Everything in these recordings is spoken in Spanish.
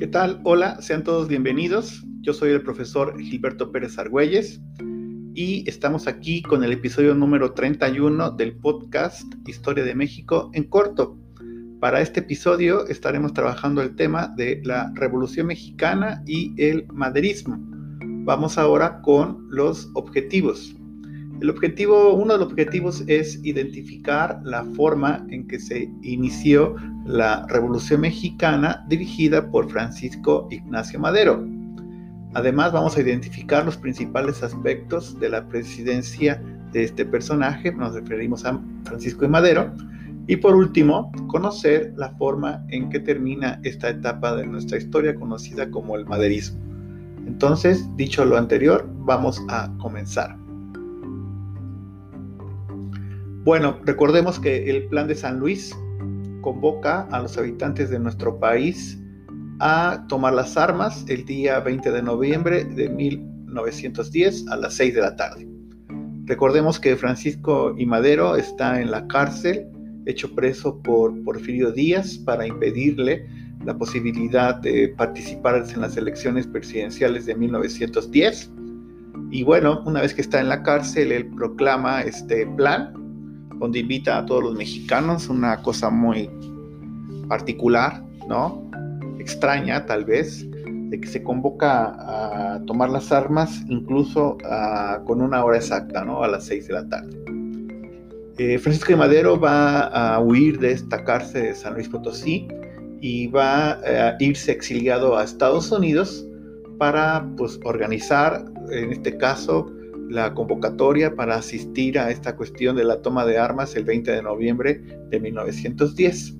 ¿Qué tal? Hola, sean todos bienvenidos. Yo soy el profesor Gilberto Pérez Argüelles y estamos aquí con el episodio número 31 del podcast Historia de México en corto. Para este episodio estaremos trabajando el tema de la Revolución Mexicana y el maderismo. Vamos ahora con los objetivos. El objetivo, uno de los objetivos es identificar la forma en que se inició la Revolución Mexicana dirigida por Francisco Ignacio Madero. Además, vamos a identificar los principales aspectos de la presidencia de este personaje, nos referimos a Francisco de Madero, y por último, conocer la forma en que termina esta etapa de nuestra historia conocida como el maderismo. Entonces, dicho lo anterior, vamos a comenzar. Bueno, recordemos que el Plan de San Luis convoca a los habitantes de nuestro país a tomar las armas el día 20 de noviembre de 1910 a las 6 de la tarde. Recordemos que Francisco y Madero está en la cárcel, hecho preso por Porfirio Díaz para impedirle la posibilidad de participar en las elecciones presidenciales de 1910. Y bueno, una vez que está en la cárcel, él proclama este plan donde invita a todos los mexicanos, una cosa muy particular, ¿no? Extraña tal vez, de que se convoca a tomar las armas incluso con una hora exacta, ¿no? A las 6 de la tarde. Eh, Francisco de Madero va a huir de esta cárcel de San Luis Potosí y va a irse exiliado a Estados Unidos para pues, organizar, en este caso, la convocatoria para asistir a esta cuestión de la toma de armas el 20 de noviembre de 1910.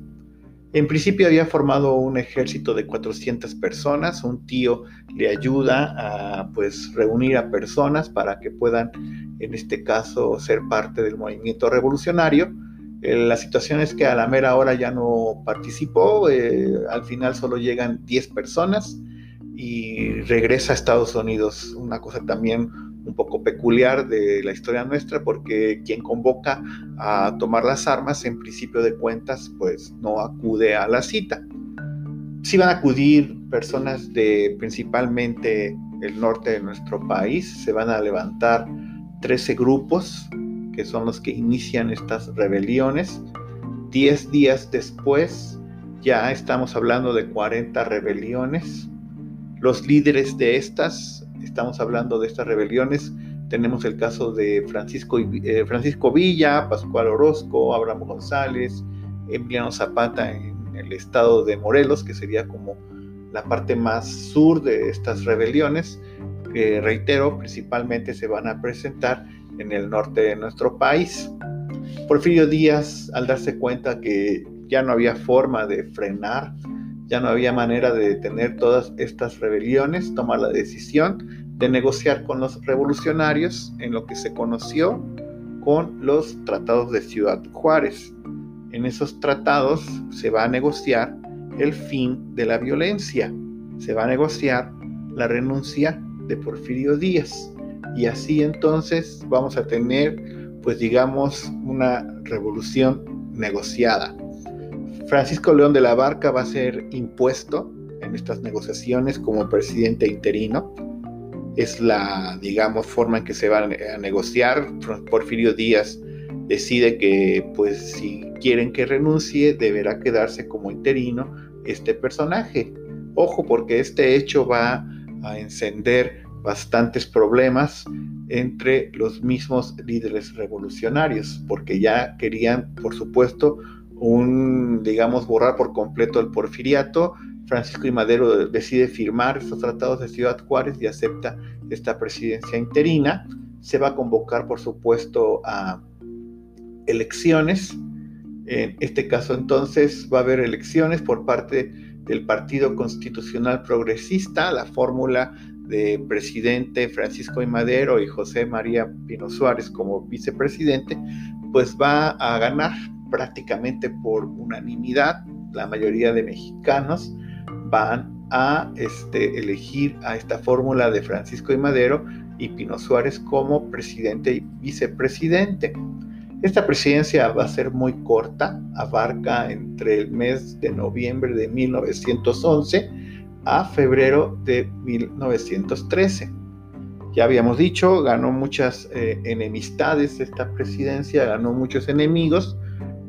En principio había formado un ejército de 400 personas, un tío le ayuda a pues reunir a personas para que puedan en este caso ser parte del movimiento revolucionario. Eh, la situación es que a la mera hora ya no participó, eh, al final solo llegan 10 personas y regresa a Estados Unidos, una cosa también un poco peculiar de la historia nuestra, porque quien convoca a tomar las armas, en principio de cuentas, pues no acude a la cita. Sí van a acudir personas de principalmente el norte de nuestro país, se van a levantar 13 grupos, que son los que inician estas rebeliones. Diez días después, ya estamos hablando de 40 rebeliones. Los líderes de estas estamos hablando de estas rebeliones, tenemos el caso de Francisco, eh, Francisco Villa, Pascual Orozco, Abraham González, Emiliano Zapata en el estado de Morelos, que sería como la parte más sur de estas rebeliones, que reitero, principalmente se van a presentar en el norte de nuestro país. Porfirio Díaz, al darse cuenta que ya no había forma de frenar ya no había manera de detener todas estas rebeliones, toma la decisión de negociar con los revolucionarios en lo que se conoció con los tratados de Ciudad Juárez. En esos tratados se va a negociar el fin de la violencia, se va a negociar la renuncia de Porfirio Díaz y así entonces vamos a tener pues digamos una revolución negociada. Francisco León de la Barca va a ser impuesto en estas negociaciones como presidente interino. Es la, digamos, forma en que se va a negociar. Porfirio Díaz decide que, pues, si quieren que renuncie, deberá quedarse como interino este personaje. Ojo, porque este hecho va a encender bastantes problemas entre los mismos líderes revolucionarios, porque ya querían, por supuesto, un, digamos, borrar por completo el porfiriato. Francisco y Madero decide firmar estos tratados de Ciudad Juárez y acepta esta presidencia interina. Se va a convocar, por supuesto, a elecciones. En este caso, entonces, va a haber elecciones por parte del Partido Constitucional Progresista, la fórmula de presidente Francisco y Madero y José María Pino Suárez como vicepresidente, pues va a ganar prácticamente por unanimidad, la mayoría de mexicanos van a este, elegir a esta fórmula de Francisco y Madero y Pino Suárez como presidente y vicepresidente. Esta presidencia va a ser muy corta, abarca entre el mes de noviembre de 1911 a febrero de 1913. Ya habíamos dicho, ganó muchas eh, enemistades esta presidencia, ganó muchos enemigos.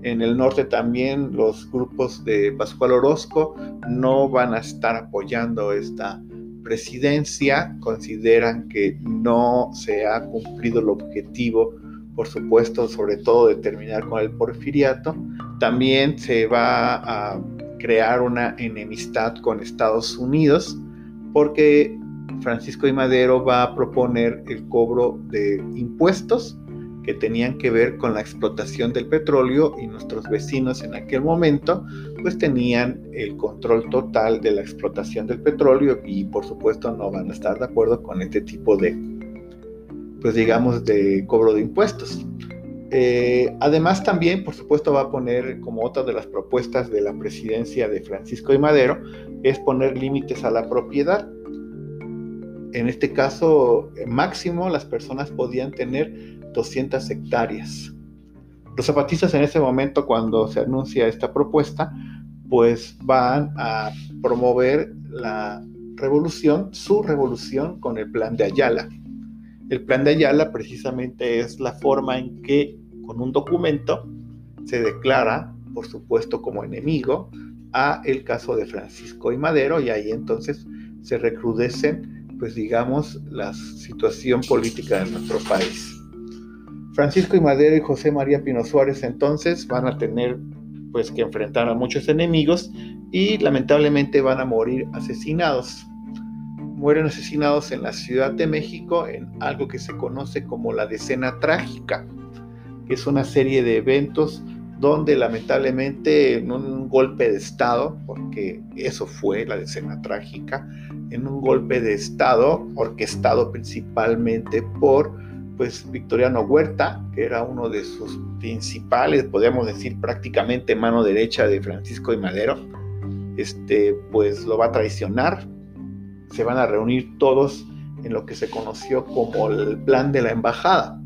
En el norte también los grupos de Pascual Orozco no van a estar apoyando esta presidencia, consideran que no se ha cumplido el objetivo, por supuesto, sobre todo de terminar con el porfiriato. También se va a crear una enemistad con Estados Unidos porque Francisco y Madero va a proponer el cobro de impuestos que tenían que ver con la explotación del petróleo y nuestros vecinos en aquel momento pues tenían el control total de la explotación del petróleo y por supuesto no van a estar de acuerdo con este tipo de pues digamos de cobro de impuestos. Eh, además también por supuesto va a poner como otra de las propuestas de la presidencia de Francisco y Madero es poner límites a la propiedad en este caso máximo las personas podían tener 200 hectáreas. Los zapatistas en ese momento, cuando se anuncia esta propuesta, pues van a promover la revolución, su revolución con el plan de Ayala. El plan de Ayala precisamente es la forma en que con un documento se declara, por supuesto, como enemigo a el caso de Francisco y Madero y ahí entonces se recrudecen, pues digamos, la situación política de nuestro país. Francisco y Madero y José María Pino Suárez entonces van a tener pues que enfrentar a muchos enemigos y lamentablemente van a morir asesinados. Mueren asesinados en la Ciudad de México en algo que se conoce como la decena trágica, que es una serie de eventos donde lamentablemente en un golpe de Estado, porque eso fue la decena trágica, en un golpe de Estado orquestado principalmente por pues Victoriano Huerta, que era uno de sus principales, podríamos decir prácticamente mano derecha de Francisco de Madero, este, pues lo va a traicionar. Se van a reunir todos en lo que se conoció como el plan de la embajada.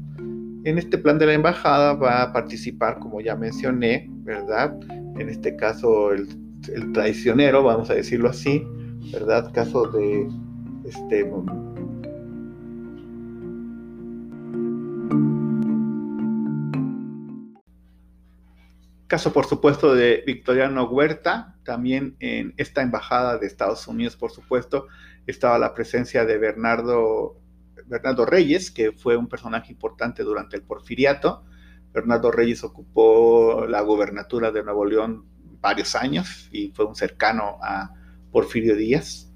En este plan de la embajada va a participar, como ya mencioné, ¿verdad? En este caso el, el traicionero, vamos a decirlo así, ¿verdad? Caso de este Caso, por supuesto, de Victoriano Huerta. También en esta embajada de Estados Unidos, por supuesto, estaba la presencia de Bernardo, Bernardo Reyes, que fue un personaje importante durante el porfiriato. Bernardo Reyes ocupó la gubernatura de Nuevo León varios años y fue un cercano a Porfirio Díaz.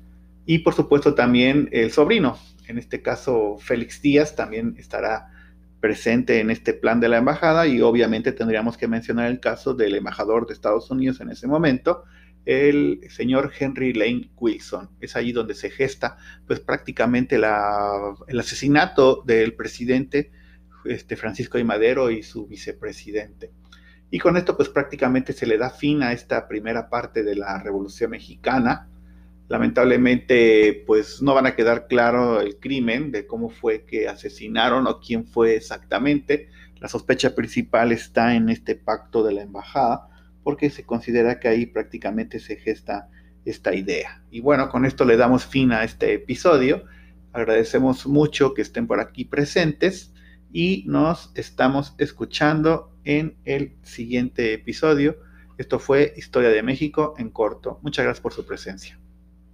Y por supuesto también el sobrino, en este caso Félix Díaz, también estará presente en este plan de la embajada y obviamente tendríamos que mencionar el caso del embajador de Estados Unidos en ese momento, el señor Henry Lane Wilson. Es allí donde se gesta pues prácticamente el asesinato del presidente este, Francisco de Madero y su vicepresidente. Y con esto pues prácticamente se le da fin a esta primera parte de la Revolución Mexicana Lamentablemente, pues no van a quedar claro el crimen de cómo fue que asesinaron o quién fue exactamente. La sospecha principal está en este pacto de la embajada, porque se considera que ahí prácticamente se gesta esta idea. Y bueno, con esto le damos fin a este episodio. Agradecemos mucho que estén por aquí presentes y nos estamos escuchando en el siguiente episodio. Esto fue Historia de México en corto. Muchas gracias por su presencia.